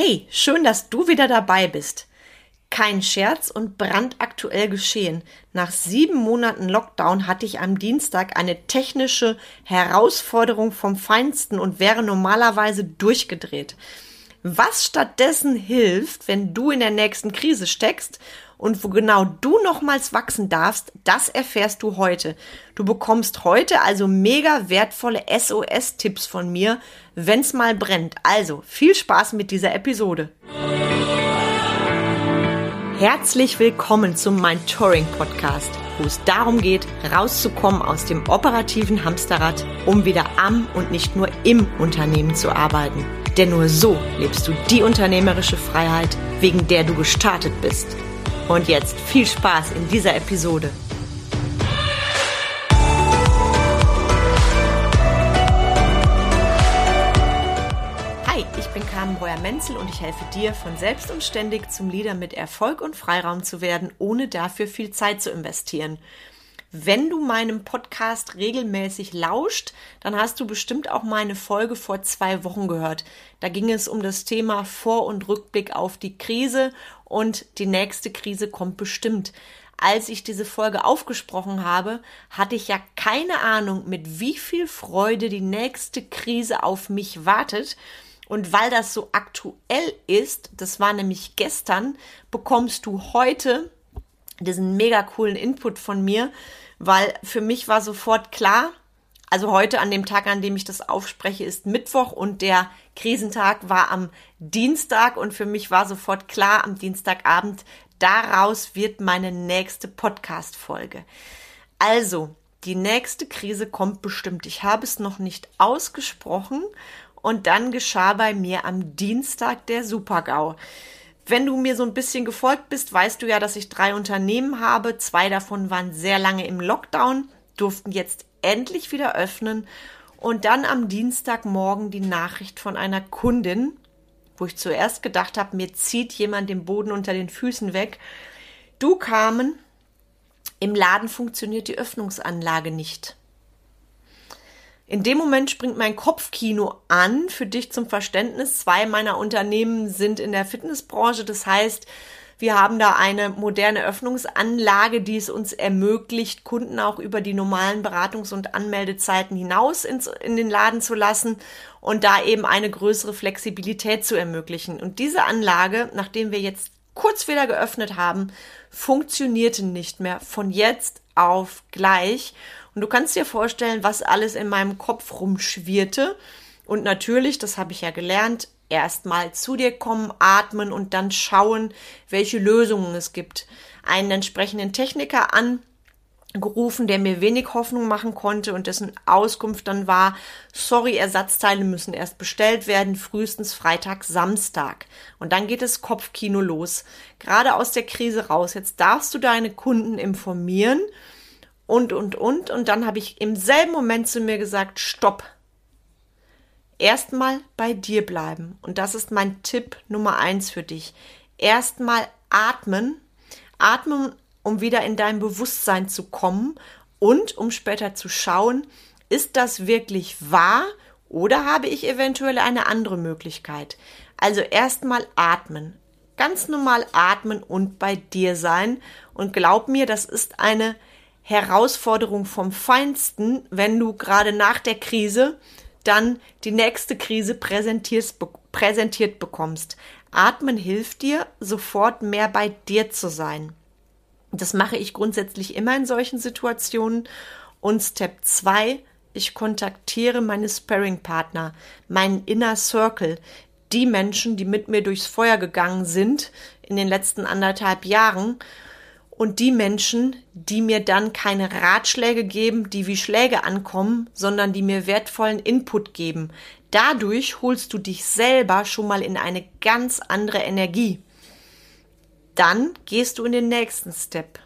Hey, schön, dass du wieder dabei bist. Kein Scherz und brandaktuell geschehen. Nach sieben Monaten Lockdown hatte ich am Dienstag eine technische Herausforderung vom Feinsten und wäre normalerweise durchgedreht. Was stattdessen hilft, wenn du in der nächsten Krise steckst und wo genau du nochmals wachsen darfst, das erfährst du heute. Du bekommst heute also mega wertvolle SOS-Tipps von mir, wenn's mal brennt. Also viel Spaß mit dieser Episode. Herzlich willkommen zum Mind Touring Podcast, wo es darum geht, rauszukommen aus dem operativen Hamsterrad, um wieder am und nicht nur im Unternehmen zu arbeiten. Denn nur so lebst du die unternehmerische Freiheit, wegen der du gestartet bist. Und jetzt viel Spaß in dieser Episode. Hi, ich bin Carmen Breuer-Menzel und ich helfe dir, von selbst und ständig zum Leader mit Erfolg und Freiraum zu werden, ohne dafür viel Zeit zu investieren. Wenn du meinem Podcast regelmäßig lauscht, dann hast du bestimmt auch meine Folge vor zwei Wochen gehört. Da ging es um das Thema Vor- und Rückblick auf die Krise und die nächste Krise kommt bestimmt. Als ich diese Folge aufgesprochen habe, hatte ich ja keine Ahnung, mit wie viel Freude die nächste Krise auf mich wartet. Und weil das so aktuell ist, das war nämlich gestern, bekommst du heute diesen mega coolen Input von mir, weil für mich war sofort klar, also heute an dem Tag, an dem ich das aufspreche, ist Mittwoch und der Krisentag war am Dienstag und für mich war sofort klar am Dienstagabend, daraus wird meine nächste Podcast-Folge. Also, die nächste Krise kommt bestimmt. Ich habe es noch nicht ausgesprochen und dann geschah bei mir am Dienstag der Supergau. Wenn du mir so ein bisschen gefolgt bist, weißt du ja, dass ich drei Unternehmen habe. Zwei davon waren sehr lange im Lockdown, durften jetzt endlich wieder öffnen. Und dann am Dienstagmorgen die Nachricht von einer Kundin, wo ich zuerst gedacht habe, mir zieht jemand den Boden unter den Füßen weg. Du kamen, im Laden funktioniert die Öffnungsanlage nicht. In dem Moment springt mein Kopfkino an. Für dich zum Verständnis. Zwei meiner Unternehmen sind in der Fitnessbranche. Das heißt, wir haben da eine moderne Öffnungsanlage, die es uns ermöglicht, Kunden auch über die normalen Beratungs- und Anmeldezeiten hinaus ins, in den Laden zu lassen und da eben eine größere Flexibilität zu ermöglichen. Und diese Anlage, nachdem wir jetzt kurz wieder geöffnet haben, funktionierte nicht mehr von jetzt auf gleich. Und du kannst dir vorstellen, was alles in meinem Kopf rumschwirrte. Und natürlich, das habe ich ja gelernt, erstmal zu dir kommen, atmen und dann schauen, welche Lösungen es gibt. Einen entsprechenden Techniker angerufen, der mir wenig Hoffnung machen konnte und dessen Auskunft dann war, sorry, Ersatzteile müssen erst bestellt werden, frühestens Freitag, Samstag. Und dann geht das Kopfkino los. Gerade aus der Krise raus. Jetzt darfst du deine Kunden informieren und, und, und. Und dann habe ich im selben Moment zu mir gesagt, stopp. Erstmal bei dir bleiben. Und das ist mein Tipp Nummer eins für dich. Erstmal atmen. Atmen, um wieder in dein Bewusstsein zu kommen und um später zu schauen, ist das wirklich wahr oder habe ich eventuell eine andere Möglichkeit? Also erstmal atmen. Ganz normal atmen und bei dir sein. Und glaub mir, das ist eine Herausforderung vom Feinsten, wenn du gerade nach der Krise dann die nächste Krise präsentiert bekommst. Atmen hilft dir, sofort mehr bei dir zu sein. Das mache ich grundsätzlich immer in solchen Situationen. Und Step 2, ich kontaktiere meine Sparring-Partner, meinen Inner Circle, die Menschen, die mit mir durchs Feuer gegangen sind in den letzten anderthalb Jahren und die Menschen, die mir dann keine Ratschläge geben, die wie Schläge ankommen, sondern die mir wertvollen Input geben. Dadurch holst du dich selber schon mal in eine ganz andere Energie. Dann gehst du in den nächsten Step.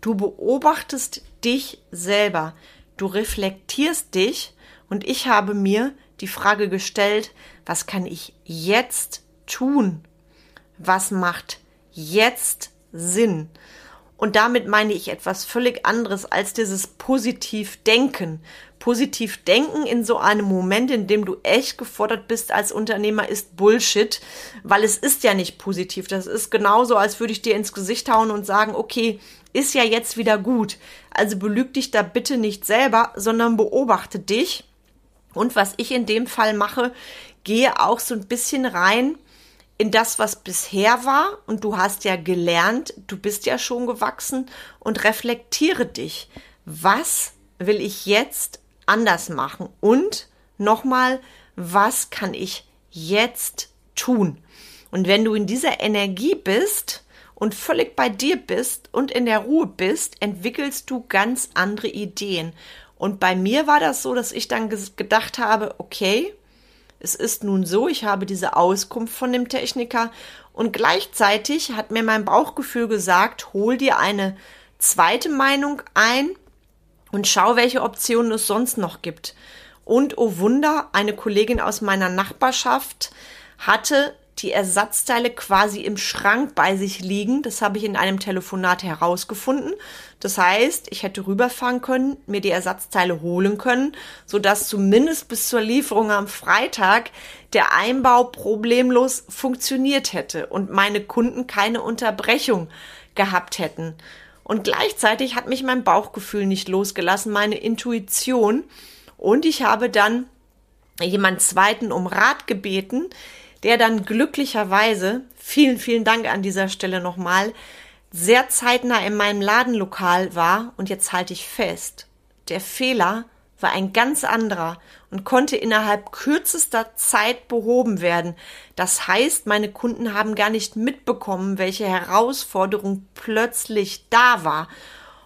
Du beobachtest dich selber. Du reflektierst dich und ich habe mir die Frage gestellt, was kann ich jetzt tun? Was macht jetzt Sinn. Und damit meine ich etwas völlig anderes als dieses Positivdenken. Positivdenken in so einem Moment, in dem du echt gefordert bist als Unternehmer, ist Bullshit, weil es ist ja nicht positiv. Das ist genauso, als würde ich dir ins Gesicht hauen und sagen, okay, ist ja jetzt wieder gut. Also belüg dich da bitte nicht selber, sondern beobachte dich. Und was ich in dem Fall mache, gehe auch so ein bisschen rein in das, was bisher war und du hast ja gelernt, du bist ja schon gewachsen und reflektiere dich. Was will ich jetzt anders machen? Und nochmal, was kann ich jetzt tun? Und wenn du in dieser Energie bist und völlig bei dir bist und in der Ruhe bist, entwickelst du ganz andere Ideen. Und bei mir war das so, dass ich dann gedacht habe, okay, es ist nun so, ich habe diese Auskunft von dem Techniker und gleichzeitig hat mir mein Bauchgefühl gesagt, hol dir eine zweite Meinung ein und schau, welche Optionen es sonst noch gibt. Und oh Wunder, eine Kollegin aus meiner Nachbarschaft hatte die Ersatzteile quasi im Schrank bei sich liegen. Das habe ich in einem Telefonat herausgefunden. Das heißt, ich hätte rüberfahren können, mir die Ersatzteile holen können, sodass zumindest bis zur Lieferung am Freitag der Einbau problemlos funktioniert hätte und meine Kunden keine Unterbrechung gehabt hätten. Und gleichzeitig hat mich mein Bauchgefühl nicht losgelassen, meine Intuition. Und ich habe dann jemand zweiten um Rat gebeten, der dann glücklicherweise, vielen, vielen Dank an dieser Stelle nochmal, sehr zeitnah in meinem Ladenlokal war und jetzt halte ich fest, der Fehler war ein ganz anderer und konnte innerhalb kürzester Zeit behoben werden. Das heißt, meine Kunden haben gar nicht mitbekommen, welche Herausforderung plötzlich da war.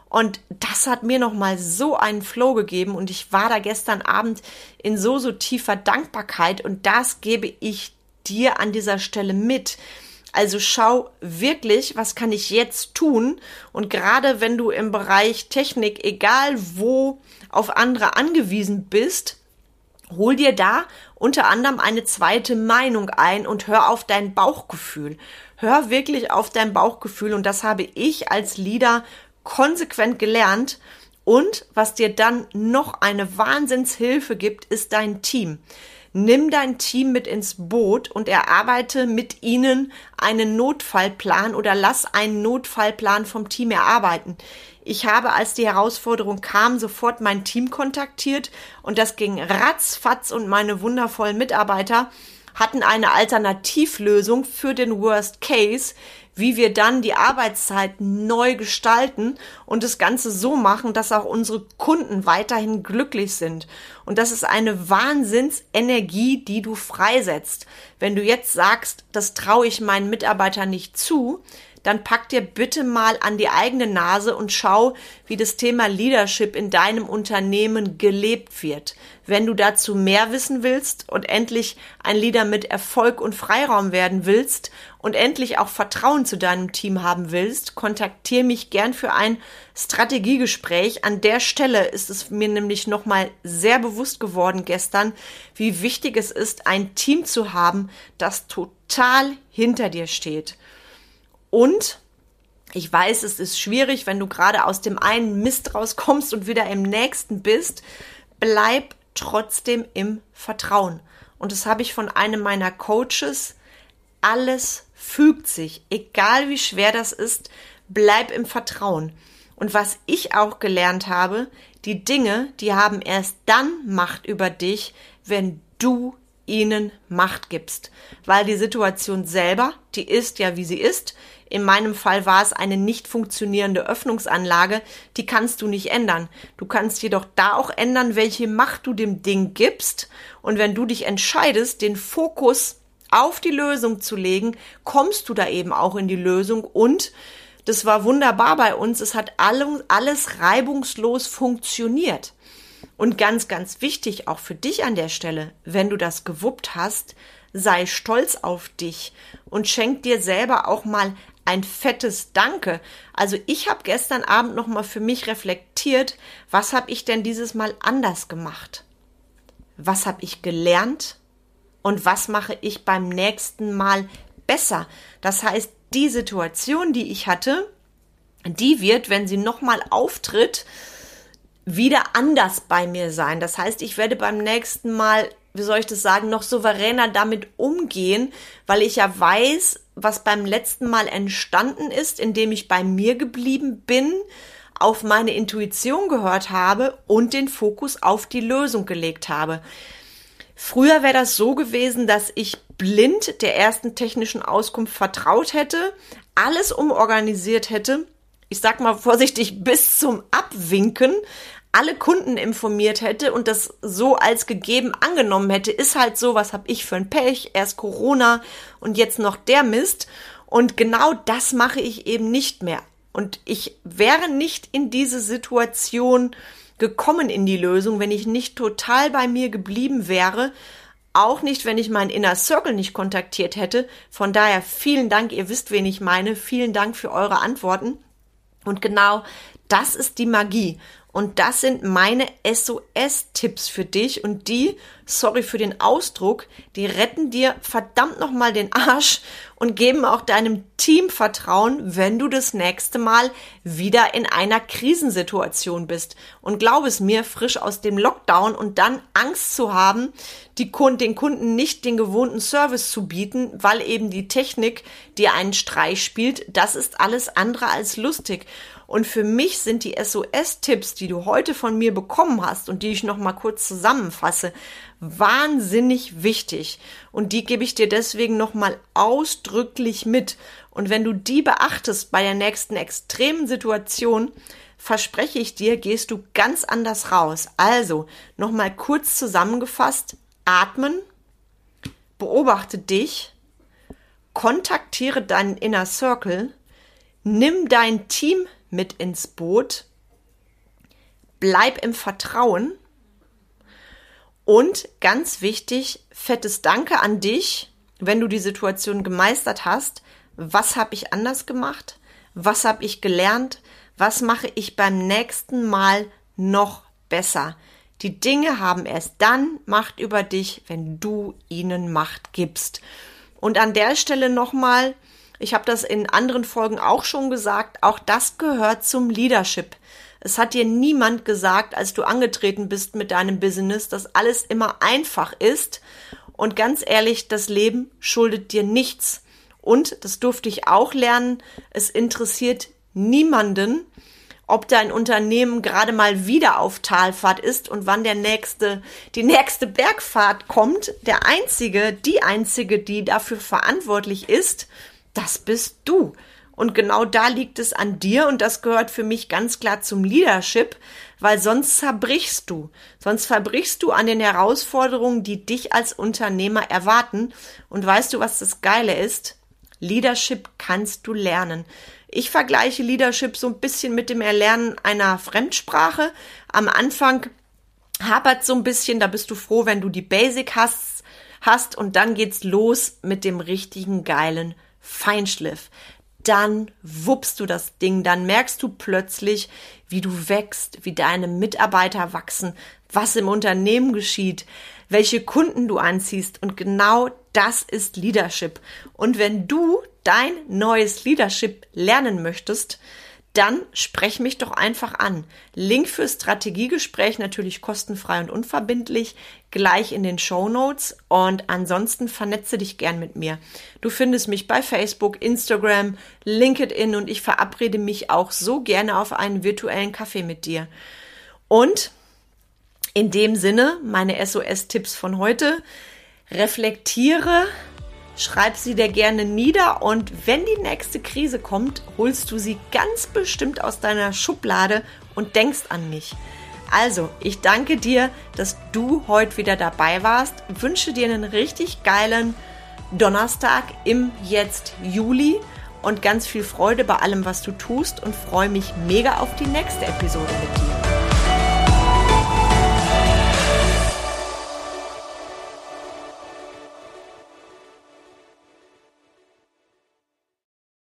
Und das hat mir nochmal so einen Flow gegeben und ich war da gestern Abend in so, so tiefer Dankbarkeit und das gebe ich dir an dieser Stelle mit. Also schau wirklich, was kann ich jetzt tun? Und gerade wenn du im Bereich Technik, egal wo, auf andere angewiesen bist, hol dir da unter anderem eine zweite Meinung ein und hör auf dein Bauchgefühl. Hör wirklich auf dein Bauchgefühl und das habe ich als Leader konsequent gelernt. Und was dir dann noch eine Wahnsinnshilfe gibt, ist dein Team. Nimm dein Team mit ins Boot und erarbeite mit ihnen einen Notfallplan oder lass einen Notfallplan vom Team erarbeiten. Ich habe, als die Herausforderung kam, sofort mein Team kontaktiert und das ging ratzfatz und meine wundervollen Mitarbeiter hatten eine Alternativlösung für den Worst Case, wie wir dann die Arbeitszeit neu gestalten und das Ganze so machen, dass auch unsere Kunden weiterhin glücklich sind. Und das ist eine Wahnsinnsenergie, die du freisetzt. Wenn du jetzt sagst, das traue ich meinen Mitarbeitern nicht zu, dann pack dir bitte mal an die eigene Nase und schau, wie das Thema Leadership in deinem Unternehmen gelebt wird. Wenn du dazu mehr wissen willst und endlich ein Leader mit Erfolg und Freiraum werden willst und endlich auch Vertrauen zu deinem Team haben willst, kontaktiere mich gern für ein Strategiegespräch. An der Stelle ist es mir nämlich nochmal sehr bewusst geworden gestern, wie wichtig es ist, ein Team zu haben, das total hinter dir steht. Und ich weiß, es ist schwierig, wenn du gerade aus dem einen Mist rauskommst und wieder im nächsten bist. Bleib trotzdem im Vertrauen. Und das habe ich von einem meiner Coaches. Alles fügt sich, egal wie schwer das ist, bleib im Vertrauen. Und was ich auch gelernt habe, die Dinge, die haben erst dann Macht über dich, wenn du ihnen Macht gibst. Weil die Situation selber, die ist ja wie sie ist. In meinem Fall war es eine nicht funktionierende Öffnungsanlage, die kannst du nicht ändern. Du kannst jedoch da auch ändern, welche Macht du dem Ding gibst. Und wenn du dich entscheidest, den Fokus auf die Lösung zu legen, kommst du da eben auch in die Lösung und das war wunderbar bei uns. Es hat alles reibungslos funktioniert. Und ganz, ganz wichtig auch für dich an der Stelle, wenn du das gewuppt hast, sei stolz auf dich und schenk dir selber auch mal ein fettes Danke. Also ich habe gestern Abend noch mal für mich reflektiert, was habe ich denn dieses Mal anders gemacht? Was habe ich gelernt? Und was mache ich beim nächsten Mal besser? Das heißt, die Situation, die ich hatte, die wird, wenn sie nochmal auftritt, wieder anders bei mir sein. Das heißt, ich werde beim nächsten Mal, wie soll ich das sagen, noch souveräner damit umgehen, weil ich ja weiß, was beim letzten Mal entstanden ist, indem ich bei mir geblieben bin, auf meine Intuition gehört habe und den Fokus auf die Lösung gelegt habe. Früher wäre das so gewesen, dass ich blind der ersten technischen Auskunft vertraut hätte, alles umorganisiert hätte, ich sag mal vorsichtig, bis zum Abwinken, alle Kunden informiert hätte und das so als gegeben angenommen hätte, ist halt so, was hab ich für ein Pech, erst Corona und jetzt noch der Mist. Und genau das mache ich eben nicht mehr. Und ich wäre nicht in diese Situation gekommen in die Lösung, wenn ich nicht total bei mir geblieben wäre. Auch nicht, wenn ich meinen Inner Circle nicht kontaktiert hätte. Von daher vielen Dank, ihr wisst, wen ich meine. Vielen Dank für eure Antworten. Und genau das ist die Magie. Und das sind meine SOS-Tipps für dich. Und die, sorry für den Ausdruck, die retten dir verdammt nochmal den Arsch und geben auch deinem Team Vertrauen, wenn du das nächste Mal wieder in einer Krisensituation bist. Und glaub es mir, frisch aus dem Lockdown und dann Angst zu haben, die Kunden, den Kunden nicht den gewohnten Service zu bieten, weil eben die Technik dir einen Streich spielt, das ist alles andere als lustig. Und für mich sind die SOS-Tipps, die du heute von mir bekommen hast und die ich noch mal kurz zusammenfasse, wahnsinnig wichtig. Und die gebe ich dir deswegen noch mal ausdrücklich mit. Und wenn du die beachtest bei der nächsten extremen Situation, verspreche ich dir, gehst du ganz anders raus. Also, noch mal kurz zusammengefasst, atmen, beobachte dich, kontaktiere deinen Inner Circle, nimm dein Team mit ins Boot. Bleib im Vertrauen. Und ganz wichtig, fettes Danke an dich, wenn du die Situation gemeistert hast. Was habe ich anders gemacht? Was habe ich gelernt? Was mache ich beim nächsten Mal noch besser? Die Dinge haben erst dann Macht über dich, wenn du ihnen Macht gibst. Und an der Stelle nochmal, ich habe das in anderen Folgen auch schon gesagt, auch das gehört zum Leadership. Es hat dir niemand gesagt, als du angetreten bist mit deinem Business, dass alles immer einfach ist. Und ganz ehrlich, das Leben schuldet dir nichts. Und, das durfte ich auch lernen, es interessiert niemanden, ob dein Unternehmen gerade mal wieder auf Talfahrt ist und wann der nächste, die nächste Bergfahrt kommt. Der einzige, die einzige, die dafür verantwortlich ist, das bist du. Und genau da liegt es an dir und das gehört für mich ganz klar zum Leadership, weil sonst zerbrichst du. Sonst verbrichst du an den Herausforderungen, die dich als Unternehmer erwarten. Und weißt du, was das Geile ist? Leadership kannst du lernen. Ich vergleiche Leadership so ein bisschen mit dem Erlernen einer Fremdsprache. Am Anfang hapert so ein bisschen, da bist du froh, wenn du die Basic hast, hast und dann geht's los mit dem richtigen geilen Feinschliff, dann wuppst du das Ding, dann merkst du plötzlich, wie du wächst, wie deine Mitarbeiter wachsen, was im Unternehmen geschieht, welche Kunden du anziehst. Und genau das ist Leadership. Und wenn du dein neues Leadership lernen möchtest, dann sprech mich doch einfach an. Link für Strategiegespräch natürlich kostenfrei und unverbindlich gleich in den Show Notes und ansonsten vernetze dich gern mit mir. Du findest mich bei Facebook, Instagram, LinkedIn und ich verabrede mich auch so gerne auf einen virtuellen Kaffee mit dir. Und in dem Sinne, meine SOS-Tipps von heute, reflektiere Schreib sie dir gerne nieder und wenn die nächste Krise kommt, holst du sie ganz bestimmt aus deiner Schublade und denkst an mich. Also, ich danke dir, dass du heute wieder dabei warst. Wünsche dir einen richtig geilen Donnerstag im jetzt Juli und ganz viel Freude bei allem, was du tust und freue mich mega auf die nächste Episode mit dir.